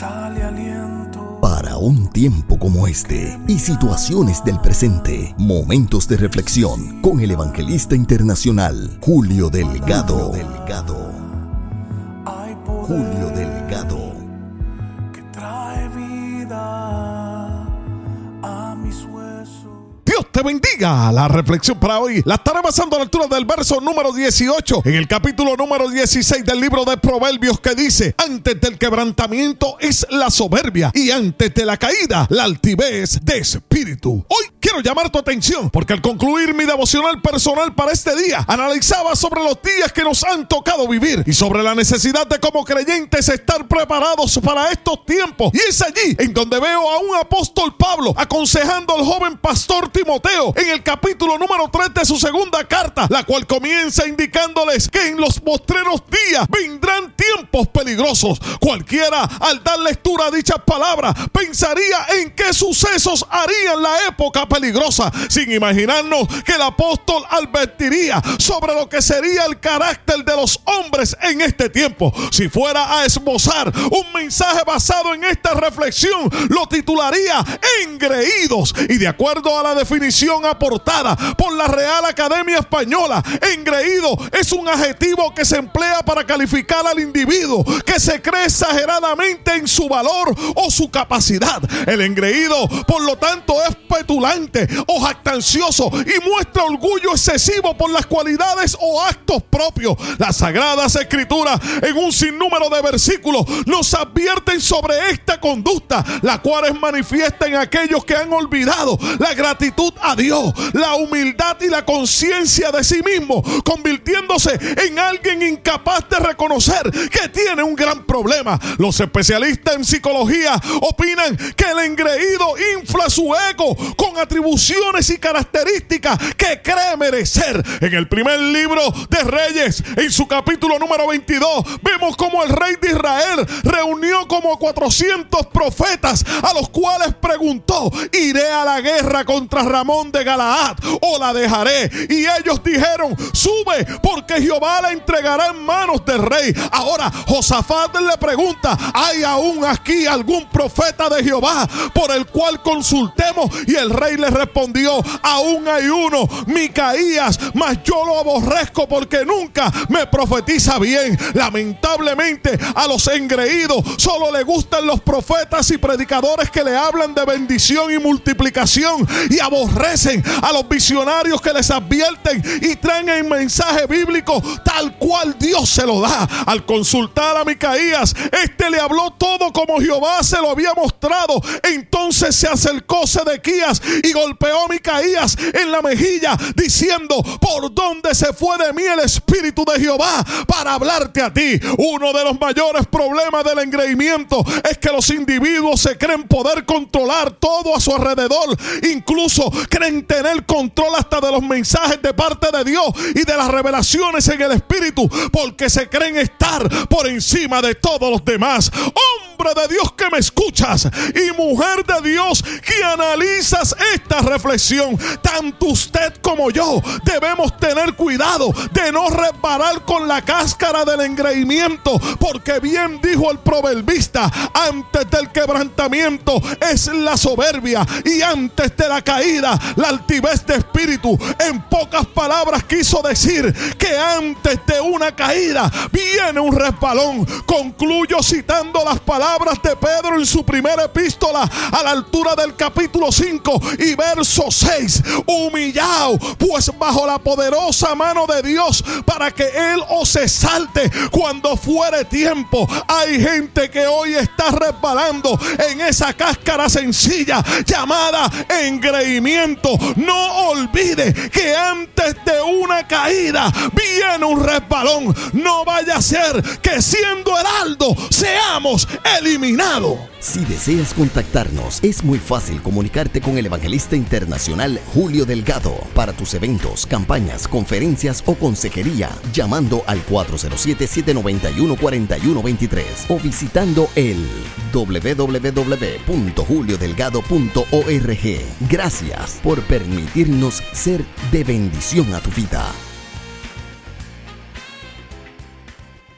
sale aliento. Para un tiempo como este y situaciones del presente, momentos de reflexión con el evangelista internacional Julio Delgado. Delgado. Julio bendiga. La reflexión para hoy la estaré basando a la altura del verso número 18 en el capítulo número 16 del libro de Proverbios que dice, antes del quebrantamiento es la soberbia y antes de la caída la altivez de espíritu. Hoy quiero llamar tu atención porque al concluir mi devocional personal para este día, analizaba sobre los días que nos han tocado vivir y sobre la necesidad de como creyentes estar preparados para estos tiempos. Y es allí en donde veo a un apóstol Pablo aconsejando al joven pastor Timoteo en el capítulo número 3 de su segunda carta, la cual comienza indicándoles que en los postreros días vendrán tiempos peligrosos. Cualquiera al dar lectura a dichas palabras pensaría en qué sucesos harían la época peligrosa, sin imaginarnos que el apóstol advertiría sobre lo que sería el carácter de los hombres en este tiempo. Si fuera a esbozar un mensaje basado en esta reflexión, lo titularía Engreídos. Y de acuerdo a la definición aportada por la Real Academia Española, engreído es un adjetivo que se emplea para calificar al individuo que se cree exageradamente en su valor o su capacidad. El engreído, por lo tanto, es petulante o jactancioso y muestra orgullo excesivo por las cualidades o actos propios. Las sagradas escrituras en un sinnúmero de versículos nos advierten sobre esta conducta, la cual es manifiesta en aquellos que han olvidado la gratitud a Dios, la humildad y la conciencia de sí mismo, convirtiéndose en alguien incapaz de reconocer que tiene un gran problema. Los especialistas en psicología opinan que el engreído infla su ego con atribuciones y características que cree merecer. En el primer libro de Reyes, en su capítulo número 22, vemos como el rey de Israel reunió como 400 profetas a los cuales preguntó, iré a la guerra contra Ramón de Galaad o la dejaré. Y ellos dijeron, sube porque Jehová la entregará en manos del rey. Ahora Josafat le pregunta, ¿hay aún aquí algún profeta de Jehová por el cual consultemos? Y el rey le respondió, aún hay uno, Micaías, mas yo lo aborrezco porque nunca me profetiza bien. Lamentablemente a los engreídos solo le gustan los profetas y predicadores que le hablan de bendición y multiplicación y aborrecen a los visionarios que les advierten y traen el mensaje bíblico tal cual Dios se lo da. Al consultar a Micaías, este le habló todo como Jehová se lo había mostrado. Entonces se acercó Sedequías y golpeó a Micaías en la mejilla diciendo, ¿por dónde se fue de mí el espíritu de Jehová para hablarte a ti? Uno de los mayores problemas del engreimiento es que los individuos se creen poder controlar todo a su alrededor. Incluso creen tener control hasta de los mensajes de parte de Dios y de las revelaciones en el espíritu porque se creen estar por encima de todos los demás. Hombre de Dios que me escuchas y mujer de Dios que analizas esta reflexión, tanto usted como yo debemos tener cuidado de no reparar con la cáscara del engreimiento, porque bien dijo el proverbista, antes del quebrantamiento es la soberbia y antes de la caída la altivez de espíritu. En pocas palabras quiso decir que antes de una caída viene un resbalón. Concluyo citando las palabras de Pedro en su primera epístola a la altura del capítulo 5 y verso 6. Humillado pues bajo la poderosa mano de Dios para que Él os exalte cuando fuere tiempo. Hay gente que hoy está resbalando en esa cáscara sencilla llamada engreimiento. No olvide que antes de una caída viene un resbalón. No vaya a ser que siendo heraldo seamos eliminados. Si deseas contactarnos, es muy fácil comunicarte con el evangelista internacional Julio Delgado para tus eventos, campañas, conferencias o consejería, llamando al 407-791-4123 o visitando el www.juliodelgado.org. Gracias por permitirnos ser de bendición a tu vida.